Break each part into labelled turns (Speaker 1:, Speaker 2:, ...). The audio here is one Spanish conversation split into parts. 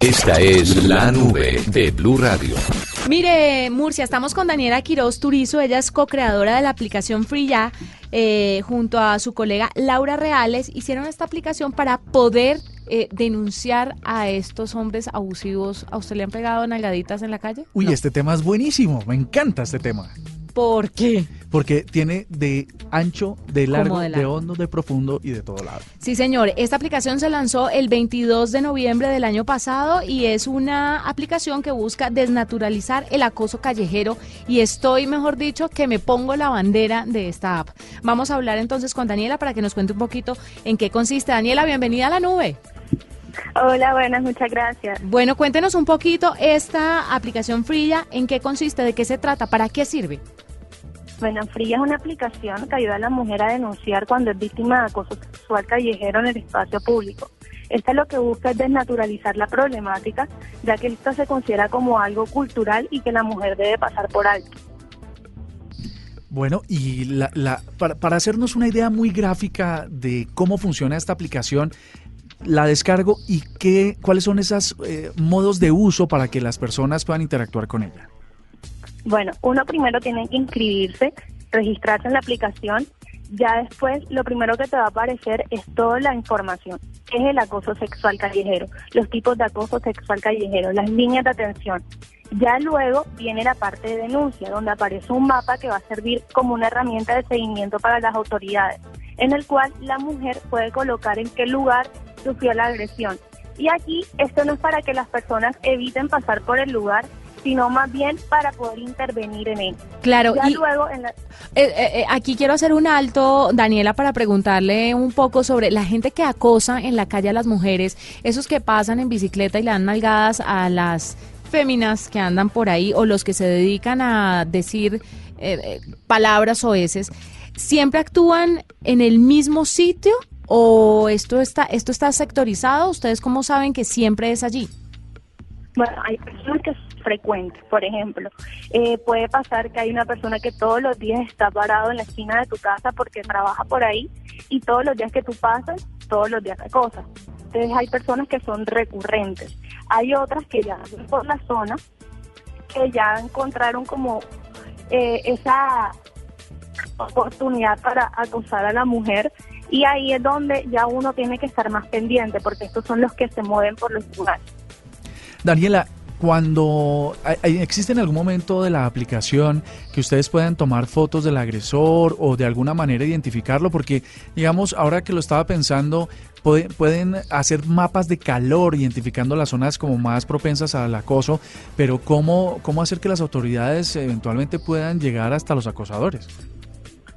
Speaker 1: Esta es la nube de Blue Radio.
Speaker 2: Mire, Murcia, estamos con Daniela Quiroz Turizo, ella es co-creadora de la aplicación Free Ya, eh, junto a su colega Laura Reales, hicieron esta aplicación para poder eh, denunciar a estos hombres abusivos. ¿A usted le han pegado nalgaditas en la calle?
Speaker 3: Uy, este tema es buenísimo, me encanta este tema.
Speaker 2: ¿Por qué?
Speaker 3: Porque tiene de ancho, de largo,
Speaker 2: de
Speaker 3: hondo, de profundo y de todo lado.
Speaker 2: Sí, señor. Esta aplicación se lanzó el 22 de noviembre del año pasado y es una aplicación que busca desnaturalizar el acoso callejero y estoy, mejor dicho, que me pongo la bandera de esta app. Vamos a hablar entonces con Daniela para que nos cuente un poquito en qué consiste. Daniela, bienvenida a la nube.
Speaker 4: Hola, buenas, muchas gracias.
Speaker 2: Bueno, cuéntenos un poquito esta aplicación Frilla, en qué consiste, de qué se trata, para qué sirve.
Speaker 4: Bueno, Fría es una aplicación que ayuda a la mujer a denunciar cuando es víctima de acoso sexual callejero en el espacio público. Esta lo que busca es desnaturalizar la problemática, ya que esto se considera como algo cultural y que la mujer debe pasar por alto.
Speaker 3: Bueno, y la, la- para, para hacernos una idea muy gráfica de cómo funciona esta aplicación, la descargo y qué, cuáles son esos modos de uso para que las personas puedan interactuar con ella.
Speaker 4: Bueno, uno primero tiene que inscribirse, registrarse en la aplicación. Ya después, lo primero que te va a aparecer es toda la información. ¿Qué es el acoso sexual callejero? Los tipos de acoso sexual callejero, las líneas de atención. Ya luego viene la parte de denuncia, donde aparece un mapa que va a servir como una herramienta de seguimiento para las autoridades, en el cual la mujer puede colocar en qué lugar sufrió la agresión. Y aquí esto no es para que las personas eviten pasar por el lugar, sino más bien para poder intervenir en él.
Speaker 2: Claro,
Speaker 4: Ya
Speaker 2: y
Speaker 4: luego en la,
Speaker 2: eh, eh, eh, aquí quiero hacer un alto, Daniela, para preguntarle un poco sobre la gente que acosa en la calle a las mujeres, esos que pasan en bicicleta y le dan nalgadas a las féminas que andan por ahí o los que se dedican a decir eh, palabras oeces, ¿siempre actúan en el mismo sitio o esto está, esto está sectorizado? ¿Ustedes cómo saben que siempre es allí?
Speaker 4: Bueno, hay personas que son frecuentes, por ejemplo. Eh, puede pasar que hay una persona que todos los días está parado en la esquina de tu casa porque trabaja por ahí y todos los días que tú pasas, todos los días acosa. Entonces hay personas que son recurrentes. Hay otras que ya por la zona, que ya encontraron como eh, esa oportunidad para acosar a la mujer y ahí es donde ya uno tiene que estar más pendiente porque estos son los que se mueven por los lugares.
Speaker 3: Daniela, cuando existe en algún momento de la aplicación que ustedes puedan tomar fotos del agresor o de alguna manera identificarlo, porque digamos, ahora que lo estaba pensando, puede- pueden hacer mapas de calor identificando las zonas como más propensas al acoso, pero ¿cómo, cómo hacer que las autoridades eventualmente puedan llegar hasta los acosadores?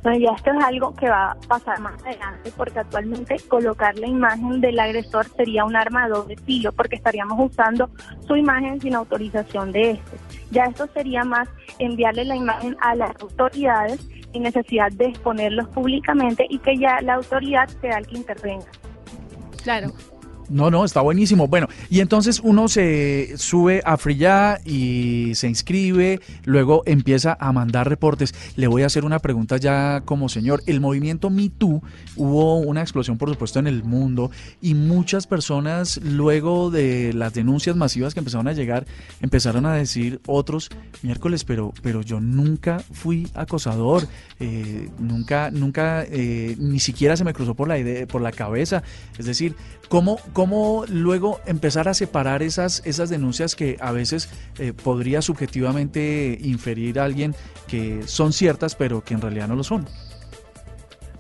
Speaker 4: Bueno, ya esto es algo que va a pasar más adelante porque actualmente colocar la imagen del agresor sería un arma de doble filo porque estaríamos usando su imagen sin autorización de este. Ya esto sería más enviarle la imagen a las autoridades sin necesidad de exponerlos públicamente y que ya la autoridad sea el que intervenga.
Speaker 2: Claro.
Speaker 3: No, no, está buenísimo. Bueno, y entonces uno se sube a Frilla y se inscribe, luego empieza a mandar reportes. Le voy a hacer una pregunta ya como señor. El movimiento Me Too hubo una explosión, por supuesto, en el mundo y muchas personas, luego de las denuncias masivas que empezaron a llegar, empezaron a decir otros, miércoles, pero, pero yo nunca fui acosador, eh, nunca, nunca, eh, ni siquiera se me cruzó por la idea, por la cabeza. Es decir, ¿cómo, cómo luego empezar a separar esas, esas denuncias que a veces eh, podría subjetivamente inferir alguien que son ciertas, pero que en realidad no lo son?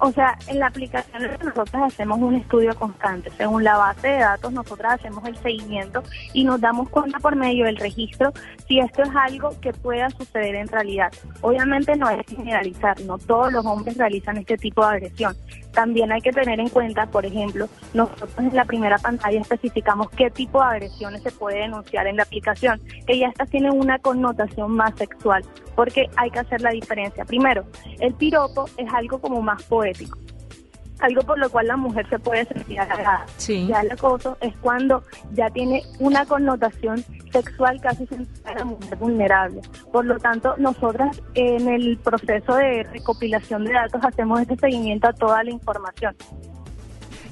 Speaker 4: O sea, en la aplicación nosotros hacemos un estudio constante. Según la base de datos, nosotros hacemos el seguimiento y nos damos cuenta por medio del registro si esto es algo que pueda suceder en realidad. Obviamente no es generalizar, no todos los hombres realizan este tipo de agresión. También hay que tener en cuenta, por ejemplo, nosotros en la primera pantalla especificamos qué tipo de agresiones se puede denunciar en la aplicación, que ya estas tienen una connotación más sexual, porque hay que hacer la diferencia. Primero, el piropo es algo como más poético, algo por lo cual la mujer se puede sentir halagada.
Speaker 2: Sí.
Speaker 4: Ya el acoso es cuando ya tiene una connotación sexual casi a la mujer vulnerable. Por lo tanto, nosotras en el proceso de recopilación de datos hacemos este seguimiento a toda la información.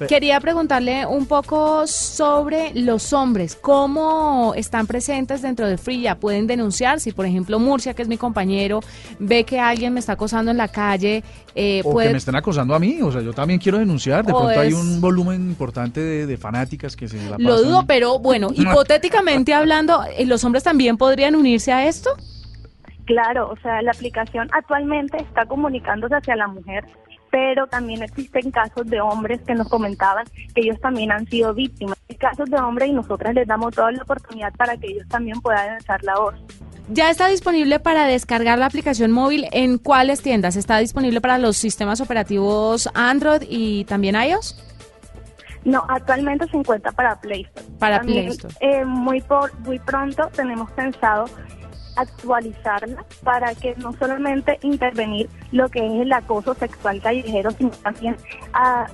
Speaker 2: Quería preguntarle un poco sobre los hombres, cómo están presentes dentro de Frilla, pueden denunciar si por ejemplo Murcia, que es mi compañero, ve que alguien me está acosando en la calle,
Speaker 3: eh, o que me estén acosando a mí, o sea, yo también quiero denunciar, de pronto hay un volumen importante de, fanáticas que se la pasan.
Speaker 2: Lo dudo, pero bueno, hipotéticamente hablando, eh, ¿los hombres también podrían unirse a esto?
Speaker 4: Claro, o sea, la aplicación actualmente está comunicándose hacia la mujer pero también existen casos de hombres que nos comentaban que ellos también han sido víctimas. Hay casos de hombres y nosotras les damos toda la oportunidad para que ellos también puedan alzar la voz.
Speaker 2: ¿Ya está disponible para descargar la aplicación móvil en cuáles tiendas? ¿Está disponible para los sistemas operativos Android y también iOS?
Speaker 4: No, actualmente se encuentra para Play Store.
Speaker 2: Para Play Store.
Speaker 4: Eh, muy, por, muy pronto tenemos pensado actualizarla para que no solamente intervenir lo que es el acoso sexual callejero, sino también a,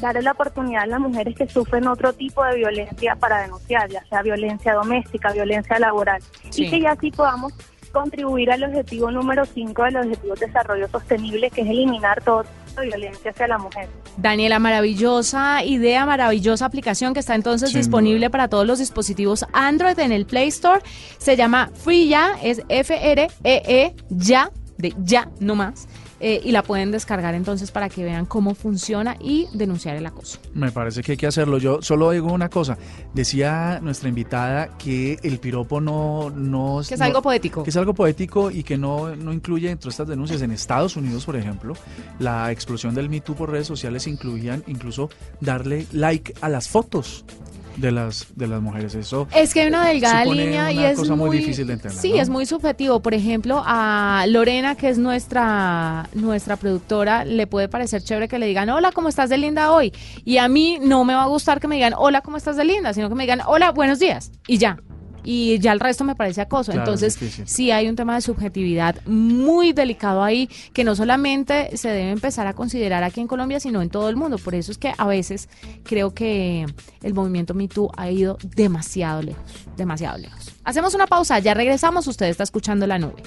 Speaker 4: darle la oportunidad a las mujeres que sufren otro tipo de violencia para denunciar, ya sea violencia doméstica, violencia laboral, y que ya así podamos contribuir al objetivo número 5 de los Objetivos de Desarrollo Sostenible, que es eliminar todo violencia hacia la mujer.
Speaker 2: Daniela, maravillosa idea, maravillosa aplicación que está entonces disponible para todos los dispositivos Android en el Play Store. Se llama Free Ya, es F-R-E-E, ya, de ya no más. Eh, y la pueden descargar entonces para que vean cómo funciona y denunciar el acoso.
Speaker 3: Me parece que hay que hacerlo. Yo solo digo una cosa. Decía nuestra invitada que el piropo no... no
Speaker 2: que es algo poético.
Speaker 3: Que es algo poético y que no, no incluye dentro de estas denuncias. En Estados Unidos, por ejemplo, la explosión del Me Too por redes sociales incluían incluso darle like a las fotos de las de las mujeres. Eso
Speaker 2: es que hay una delgada línea y es
Speaker 3: cosa muy, difícil de entender.
Speaker 2: Sí, es muy subjetivo. Por ejemplo, a Lorena, que es nuestra nuestra productora, le puede parecer chévere que le digan hola, ¿cómo estás de linda hoy? Y a mí no me va a gustar que me digan hola, ¿cómo estás de linda? Sino que me digan hola, buenos días y ya y ya el resto me parece acoso. Entonces, sí hay un tema de subjetividad muy delicado ahí que no solamente se debe empezar a considerar aquí en Colombia, sino en todo el mundo. Por eso es que a veces creo que el movimiento MeToo ha ido demasiado lejos, demasiado lejos. Hacemos una pausa, ya regresamos, usted está escuchando la nube.